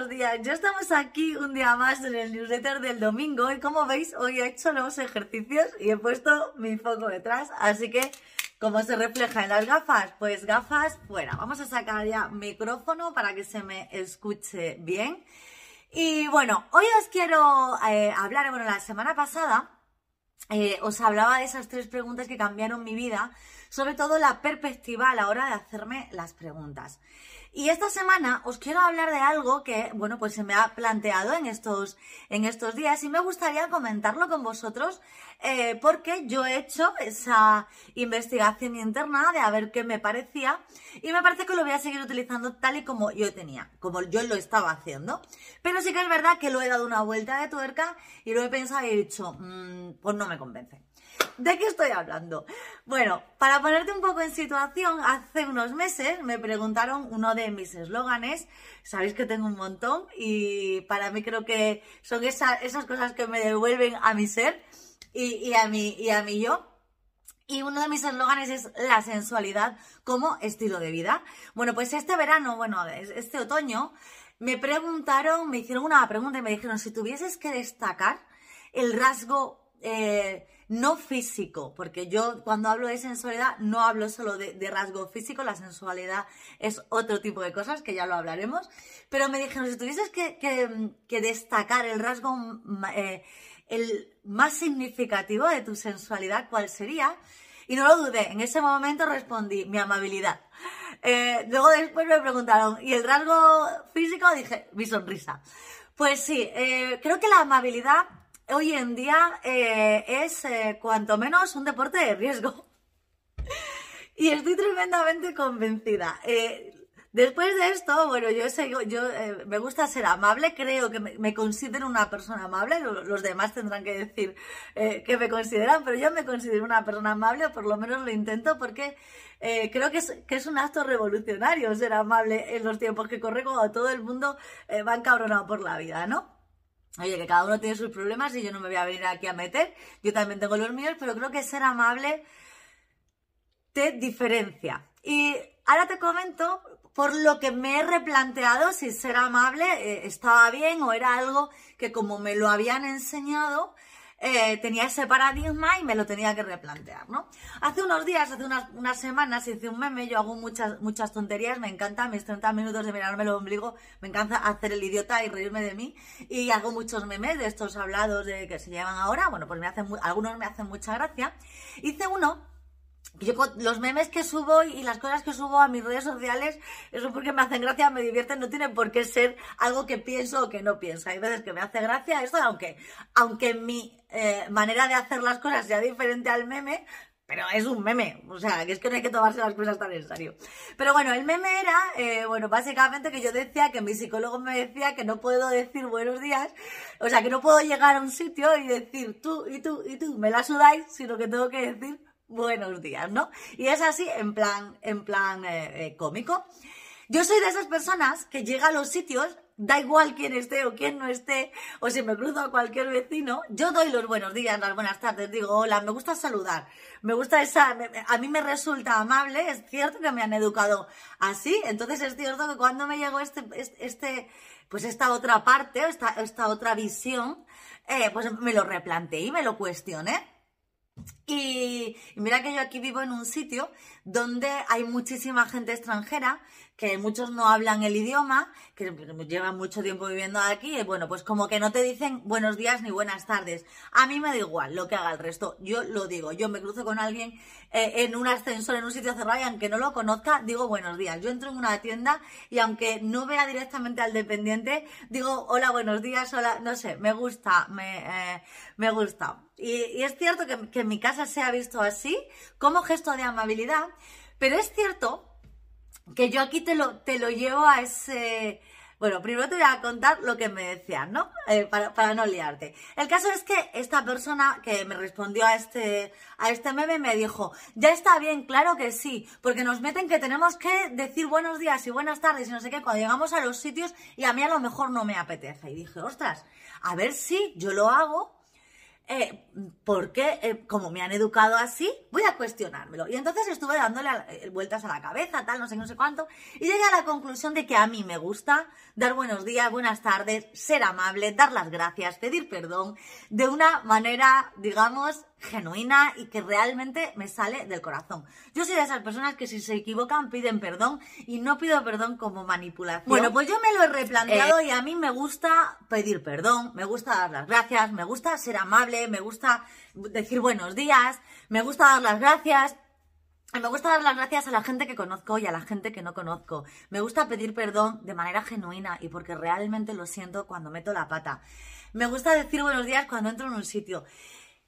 buenos días. Ya estamos aquí un día más en el newsletter del domingo y como veis hoy he hecho nuevos ejercicios y he puesto mi foco detrás, así que como se refleja en las gafas, pues gafas fuera. Vamos a sacar ya micrófono para que se me escuche bien. Y bueno, hoy os quiero eh, hablar, bueno, la semana pasada eh, os hablaba de esas tres preguntas que cambiaron mi vida, sobre todo la perspectiva a la hora de hacerme las preguntas. Y esta semana os quiero hablar de algo que, bueno, pues se me ha planteado en estos, en estos días y me gustaría comentarlo con vosotros eh, porque yo he hecho esa investigación interna de a ver qué me parecía y me parece que lo voy a seguir utilizando tal y como yo tenía, como yo lo estaba haciendo. Pero sí que es verdad que lo he dado una vuelta de tuerca y lo he pensado y he dicho, mm, pues no me convence. ¿De qué estoy hablando? Bueno, para ponerte un poco en situación, hace unos meses me preguntaron uno de mis eslóganes, sabéis que tengo un montón y para mí creo que son esas cosas que me devuelven a mi ser y, a, mi, y a yo. Y uno de mis eslóganes es la sensualidad como estilo de vida. Bueno, pues este verano, bueno, este otoño, me preguntaron, me hicieron una pregunta y me dijeron, si tuvieses que destacar el rasgo eh, no físico, porque yo cuando hablo de sensualidad no hablo solo de, rasgo físico, la sensualidad es otro tipo de cosas que ya lo hablaremos, pero me dijeron, si tuvieses que, destacar el rasgo eh, el más significativo de tu sensualidad, ¿cuál sería? Y no lo dudé, en ese momento respondí, mi amabilidad. Eh, luego después me preguntaron, ¿y el rasgo físico? Dije, mi sonrisa. Pues sí, creo que la amabilidad hoy en día eh, es eh, cuanto menos un deporte de riesgo. y estoy tremendamente convencida. Eh, después de esto, bueno, yo, sé, yo me gusta ser amable, creo que me, considero una persona amable, los, demás tendrán que decir que me consideran, pero yo me considero una persona amable, o por lo menos lo intento, porque creo que es, un acto revolucionario ser amable en los tiempos que corre cuando todo el mundo va encabronado por la vida, ¿no? Oye, que cada uno tiene sus problemas y yo no me voy a venir aquí a meter. Yo también tengo los míos, pero creo que ser amable te diferencia. Y ahora te comento por lo que me he replanteado si ser amable eh, estaba bien o era algo que como me lo habían enseñado, eh, tenía ese paradigma y me lo tenía que replantear, ¿no? Hace unos días, hace unas, semanas, hice un meme, yo hago muchas, muchas tonterías, me encanta mis 30 minutos de mirarme el ombligo, me encanta hacer el idiota y reírme de mí, y hago muchos memes de estos hablados de que se llevan ahora, bueno, pues me hacen, algunos me hacen mucha gracia. Hice uno yo los memes que subo y las cosas que subo a mis redes sociales, eso porque me hacen gracia, me divierten, no tiene por qué ser algo que pienso o que no pienso. Hay veces que me hace gracia esto, aunque, aunque mi eh, manera de hacer las cosas sea diferente al meme, pero es un meme, o sea, que es que no hay que tomarse las cosas tan en serio. Pero bueno, el meme era, eh, bueno, básicamente que yo decía, que mi psicólogo me decía que no puedo decir buenos días, o sea, que no puedo llegar a un sitio y decir tú y tú y tú me la sudáis, sino que tengo que decir buenos días, ¿no? Y es así en plan, en plan eh, eh, cómico. Yo soy de esas personas que llega a los sitios, da igual quién esté o quién no esté, o si me cruzo a cualquier vecino, yo doy los buenos días, las buenas tardes, digo, hola, me gusta saludar, me gusta esa, a mí me resulta amable, es cierto que me han educado así, entonces es cierto que cuando me llegó este, este, pues esta otra parte, esta, esta otra visión, eh, pues me lo replanteé y me lo cuestioné. Y, mira que yo aquí vivo en un sitio donde hay muchísima gente extranjera, que muchos no hablan el idioma, que llevan mucho tiempo viviendo aquí, y bueno, pues como que no te dicen buenos días ni buenas tardes. A mí me da igual lo que haga el resto, yo lo digo, yo me cruzo con alguien eh, en un ascensor, en un sitio cerrado, y aunque no lo conozca, digo buenos días. Yo entro en una tienda y aunque no vea directamente al dependiente, digo hola, buenos días, hola, no sé, me gusta, me, eh, me gusta. Y, es cierto que, en mi casa se ha visto así, como gesto de amabilidad, pero es cierto que yo aquí te lo, te lo llevo a ese... Bueno, primero te voy a contar lo que me decían, ¿no? Eh, para, no liarte. El caso es que esta persona que me respondió a este, a este meme me dijo, ya está bien, claro que sí, porque nos meten que tenemos que decir buenos días y buenas tardes y no sé qué cuando llegamos a los sitios y a mí a lo mejor no me apetece. Y dije, ostras, a ver si yo lo hago eh, porque eh, como me han educado así, voy a cuestionármelo. Y entonces estuve dándole eh, vueltas a la cabeza, tal, no sé, no sé cuánto, y llegué a la conclusión de que a mí me gusta dar buenos días, buenas tardes, ser amable, dar las gracias, pedir perdón de una manera, digamos, genuina y que realmente me sale del corazón. Yo soy de esas personas que si se equivocan piden perdón y no pido perdón como manipulación. Bueno, pues yo me lo he replanteado y a mí me gusta pedir perdón, me gusta dar las gracias, me gusta ser amable, me gusta decir buenos días, me gusta dar las gracias. Me gusta dar las gracias a la gente que conozco y a la gente que no conozco. Me gusta pedir perdón de manera genuina y porque realmente lo siento cuando meto la pata. Me gusta decir buenos días cuando entro en un sitio.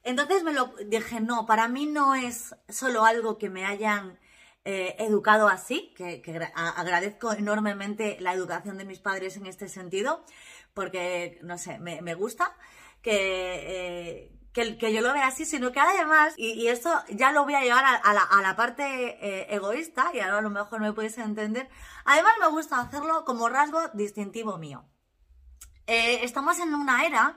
Entonces me lo dije, no, para mí no es solo algo que me hayan eh, educado así, que, agradezco enormemente la educación de mis padres en este sentido, porque, no sé, me, gusta que, eh, que, yo lo vea así, sino que además, y, esto ya lo voy a llevar a, la, parte eh, egoísta, y ahora a lo mejor me podéis entender, además me gusta hacerlo como rasgo distintivo mío. estamos en una era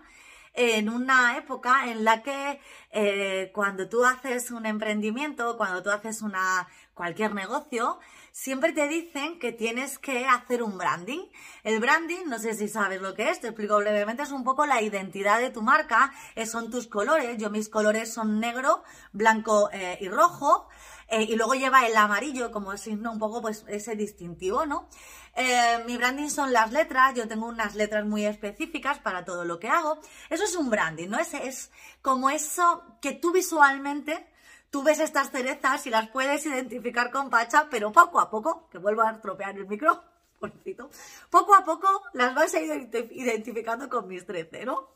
en una época en la que eh, cuando tú haces un emprendimiento, cuando tú haces una cualquier negocio, siempre te dicen que tienes que hacer un branding. El branding, no sé si sabes lo que es, te explico brevemente, es un poco la identidad de tu marca, eh, son tus colores, yo mis colores son negro, blanco eh, y rojo. Eh, y luego lleva el amarillo como signo un poco pues ese distintivo, ¿no? Eh, mi branding son las letras, yo tengo unas letras muy específicas para todo lo que hago. Eso es un branding, ¿no? Es, es como eso que tú visualmente, tú ves estas cerezas y las puedes identificar con Pacha, pero poco a poco, que vuelvo a estropear el micro, poco a poco las vas a ir identificando con mis 13, ¿no?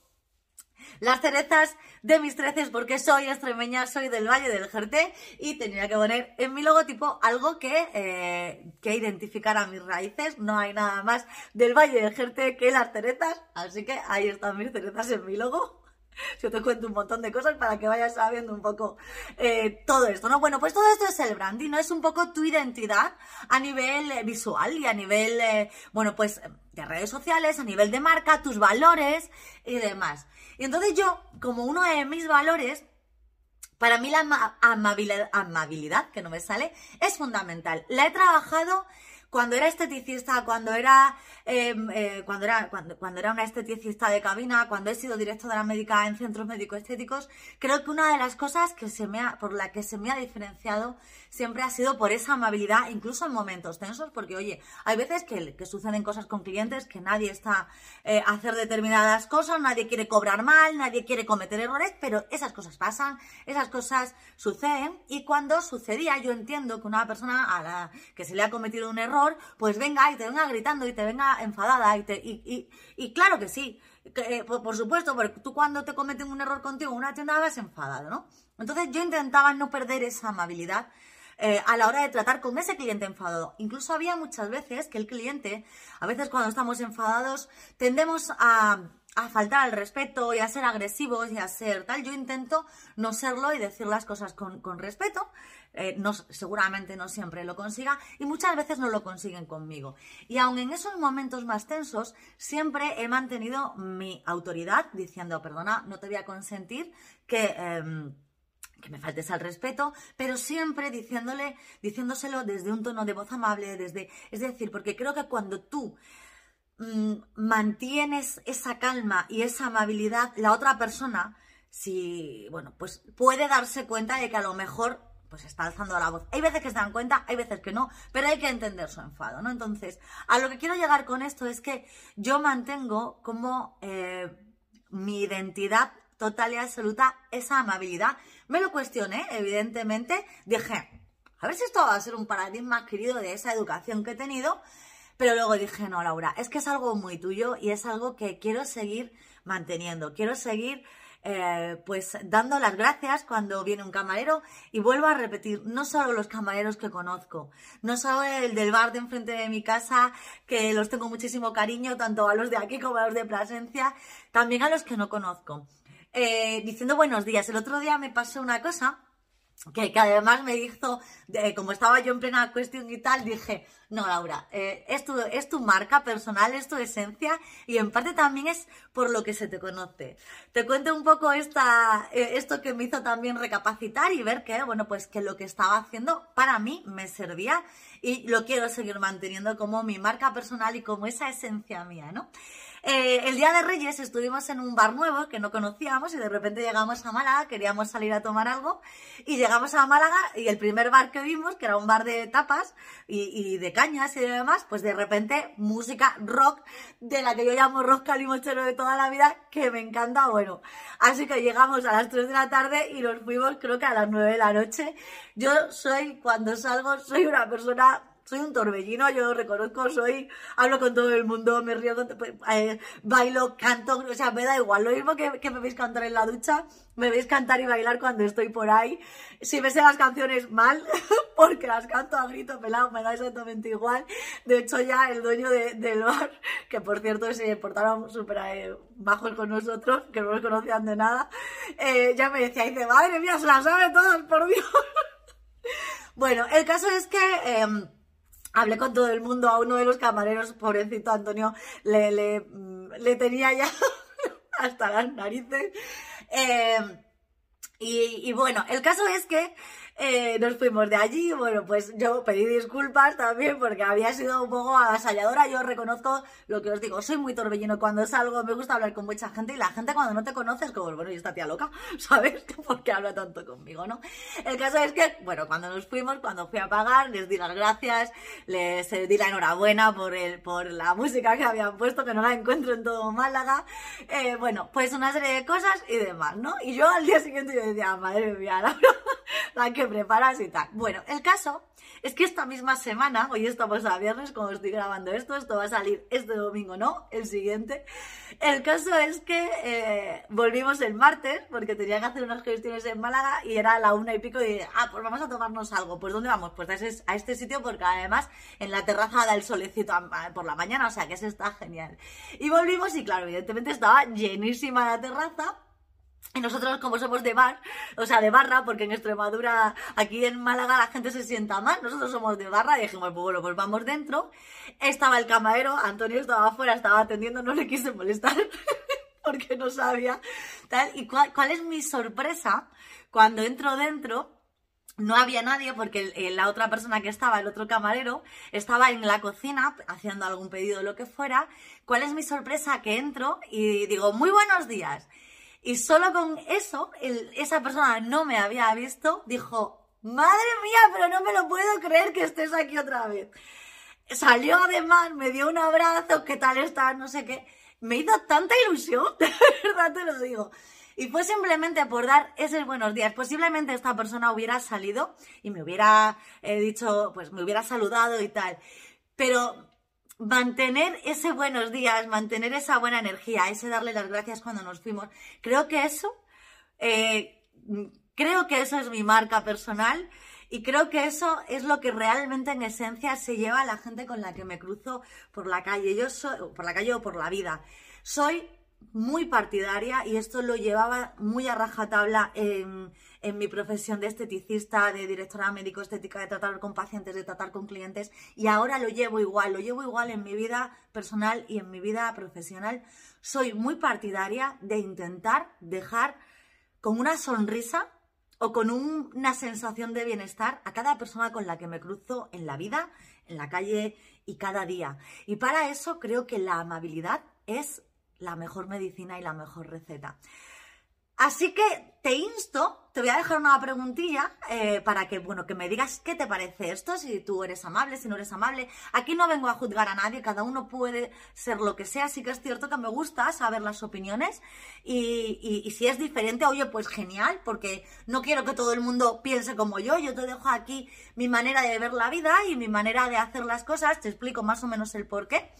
Las cerezas de mis treces porque soy extremeña, soy del Valle del Jerté y tenía que poner en mi logotipo algo que, eh, que identificara mis raíces. No hay nada más del Valle del Jerté que las cerezas, así que ahí están mis cerezas en mi logo. Yo te cuento un montón de cosas para que vayas sabiendo un poco eh, todo esto, ¿no? Bueno, pues todo esto es el branding, ¿no? Es un poco tu identidad a nivel eh, visual y a nivel, bueno, pues de redes sociales, a nivel de marca, tus valores y demás. Y entonces yo, como uno de mis valores, para mí la amabilidad, amabilidad, que no me sale, es fundamental. La he trabajado cuando era esteticista, cuando era, em, eh, cuando era, cuando, era una esteticista de cabina, cuando he sido directora médica en centros médico-estéticos, creo que una de las cosas que se me ha, por la que se me ha diferenciado siempre ha sido por esa amabilidad, incluso en momentos tensos, porque oye, hay veces que, que suceden cosas con clientes que nadie está eh, a hacer determinadas cosas, nadie quiere cobrar mal, nadie quiere cometer errores, pero esas cosas pasan, esas cosas suceden, y cuando sucedía, yo entiendo que una persona a la que se le ha cometido un error, pues venga y te venga gritando y te venga enfadada y, te, y, claro que sí, eh, por, supuesto, porque tú cuando te cometen un error contigo, una tienda vas enfadado, ¿no? Entonces yo intentaba no perder esa amabilidad eh, a la hora de tratar con ese cliente enfadado. Incluso había muchas veces que el cliente, a veces cuando estamos enfadados, tendemos a, a faltar al respeto y a ser agresivos y a ser tal. Yo intento no serlo y decir las cosas con, con respeto, eh, no, seguramente no siempre lo consiga y muchas veces no lo consiguen conmigo. Y aun en esos momentos más tensos, siempre he mantenido mi autoridad diciendo, perdona, no te voy a consentir que... Em, que me faltes al respeto, pero siempre diciéndole, diciéndoselo desde un tono de voz amable, desde, es decir, porque creo que cuando tú mantienes esa calma y esa amabilidad, la otra persona, si, bueno, pues puede darse cuenta de que a lo mejor pues está alzando la voz. Hay veces que se dan cuenta, hay veces que no, pero hay que entender su enfado, ¿no? Entonces, a lo que quiero llegar con esto es que yo mantengo como eh, mi identidad total y absoluta esa amabilidad. Me lo cuestioné, evidentemente, dije, a ver si esto va a ser un paradigma adquirido de esa educación que he tenido, pero luego dije, no, Laura, es que es algo muy tuyo y es algo que quiero seguir manteniendo, quiero seguir eh, pues dando las gracias cuando viene un camarero y vuelvo a repetir, no solo los camareros que conozco, no solo el del bar de enfrente de mi casa, que los tengo muchísimo cariño, tanto a los de aquí como a los de Plasencia, también a los que no conozco. Eh, diciendo buenos días, el otro día me pasó una cosa que, además me hizo, como estaba yo en plena cuestión y tal, dije, No, Laura, eh, es, tu, es tu marca personal, es tu esencia y en parte también es por lo que se te conoce. Te cuento un poco esta, eh, esto que me hizo también recapacitar y ver que, bueno, pues que lo que estaba haciendo para mí me servía y lo quiero seguir manteniendo como mi marca personal y como esa esencia mía, ¿no? Eh, el día de Reyes estuvimos en un bar nuevo que no conocíamos y de repente llegamos a Málaga, queríamos salir a tomar algo y llegamos a Málaga y el primer bar que vimos, que era un bar de tapas y, de cañas y demás, pues de repente música rock de la que yo llamo rock calimochero de toda la vida, que me encanta, bueno. Así que llegamos a las 3 de la tarde y nos fuimos creo que a las 9 de la noche. Yo soy, cuando salgo, soy una persona soy un torbellino, yo reconozco, soy, hablo con todo el mundo, me río, pues, eh, bailo, canto, o sea, me da igual. Lo mismo que, me veis cantar en la ducha, me veis cantar y bailar cuando estoy por ahí. Si me sé las canciones mal, porque las canto a grito pelado, me da exactamente igual. De hecho, ya el dueño del bar, que por cierto se portaron súper eh, bajos con nosotros, que no nos conocían de nada, eh, ya me decía, dice, madre mía, se las sabe todas, por Dios. bueno, el caso es que... Hablé con todo el mundo, a uno de los camareros, pobrecito Antonio, le, le, mm, tenía ya hasta las narices. Eh, y, bueno, el caso es que eh, nos fuimos de allí. Bueno, pues yo pedí disculpas también porque había sido un poco avasalladora. Yo reconozco lo que os digo, soy muy torbellino cuando salgo, me gusta hablar con mucha gente y la gente cuando no te conoces, como, bueno, y esta tía loca, ¿sabes? ¿Por qué habla tanto conmigo, no? El caso es que, bueno, cuando nos fuimos, cuando fui a pagar, les di las gracias, les di la enhorabuena por, el, por la música que habían puesto, que no la encuentro en todo Málaga. Eh, bueno, pues una serie de cosas y demás, ¿no? Y yo al día siguiente yo decía, madre mía, la, la que preparas y tal. Bueno, el caso es que esta misma semana, hoy estamos a viernes, como estoy grabando esto, esto va a salir este domingo, no, el siguiente. El caso es que eh, volvimos el martes, porque tenía que hacer unas gestiones en Málaga y era la una y pico y dije, ah, pues vamos a tomarnos algo. Pues ¿dónde vamos? Pues a, este sitio, porque además en la terraza da el solecito por la mañana, o sea que eso está genial. Y volvimos y claro, evidentemente estaba llenísima la terraza y nosotros, como somos de bar, o sea, de barra, porque en Extremadura, aquí en Málaga, la gente se sienta mal, nosotros somos de barra, y dijimos, pues bueno, pues vamos dentro. Estaba el camarero, Antonio estaba afuera, estaba atendiendo, no le quise molestar, porque no sabía. Tal. ¿Y cuál, es mi sorpresa? Cuando entro dentro, no había nadie porque la otra persona que estaba, el otro camarero, estaba en la cocina haciendo algún pedido o lo que fuera. ¿Cuál es mi sorpresa? Que entro y digo, muy buenos días. Y solo con eso, esa persona no me había visto, dijo, madre mía, pero no me lo puedo creer que estés aquí otra vez. Salió además, me dio un abrazo, ¿qué tal estás? No sé qué. Me hizo tanta ilusión, de verdad te lo digo. Y fue simplemente por dar esos buenos días. Posiblemente esta persona hubiera salido y me hubiera eh, dicho, pues me hubiera saludado y tal. Pero mantener ese buenos días, mantener esa buena energía, ese darle las gracias cuando nos fuimos, creo que eso, eh, creo que eso es mi marca personal y creo que eso es lo que realmente en esencia se lleva a la gente con la que me cruzo por la calle, yo soy, por la calle o por la vida. Soy muy partidaria y esto lo llevaba muy a rajatabla en en mi profesión de esteticista, de directora médico estética, de tratar con pacientes, de tratar con clientes, y ahora lo llevo igual, lo llevo igual en mi vida personal y en mi vida profesional. Soy muy partidaria de intentar dejar con una sonrisa o con una sensación de bienestar a cada persona con la que me cruzo en la vida, en la calle y cada día. Y para eso creo que la amabilidad es la mejor medicina y la mejor receta. Así que te insto, te voy a dejar una preguntilla eh, para que, bueno, que me digas qué te parece esto, si tú eres amable, si no eres amable. Aquí no vengo a juzgar a nadie, cada uno puede ser lo que sea, sí que es cierto que me gusta saber las opiniones y, y si es diferente, oye, pues genial, porque no quiero que todo el mundo piense como yo, yo te dejo aquí mi manera de ver la vida y mi manera de hacer las cosas, te explico más o menos el por qué.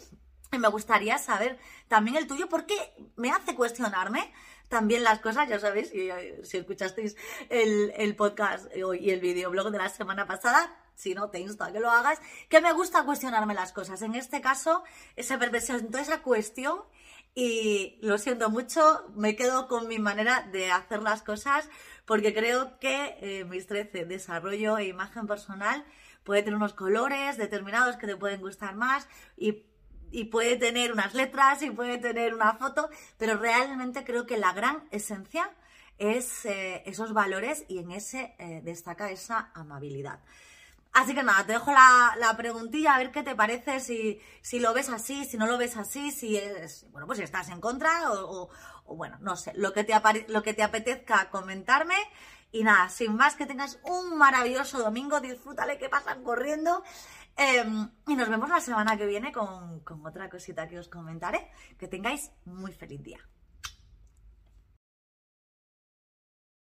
Y me gustaría saber también el tuyo, porque me hace cuestionarme también las cosas, ya sabéis, si, si escuchasteis el, el podcast y el videoblog de la semana pasada, si no, te insto a que lo hagas, que me gusta cuestionarme las cosas. En este caso, se presentó esa cuestión y lo siento mucho, me quedo con mi manera de hacer las cosas porque creo que eh, mis 13, desarrollo e imagen personal, puede tener unos colores determinados que te pueden gustar más y, y puede tener unas letras y puede tener una foto, pero realmente creo que la gran esencia es eh, esos valores y en ese eh, destaca esa amabilidad. Así que nada, te dejo la, la, preguntilla a ver qué te parece, si, si lo ves así, si no lo ves así, si es, bueno, pues si estás en contra o, bueno, no sé, lo que, te lo que te apetezca comentarme. Y nada, sin más, que tengas un maravilloso domingo, disfrútale que pasan corriendo. Eh, y nos vemos la semana que viene con, con otra cosita que os comentaré. Que tengáis muy feliz día.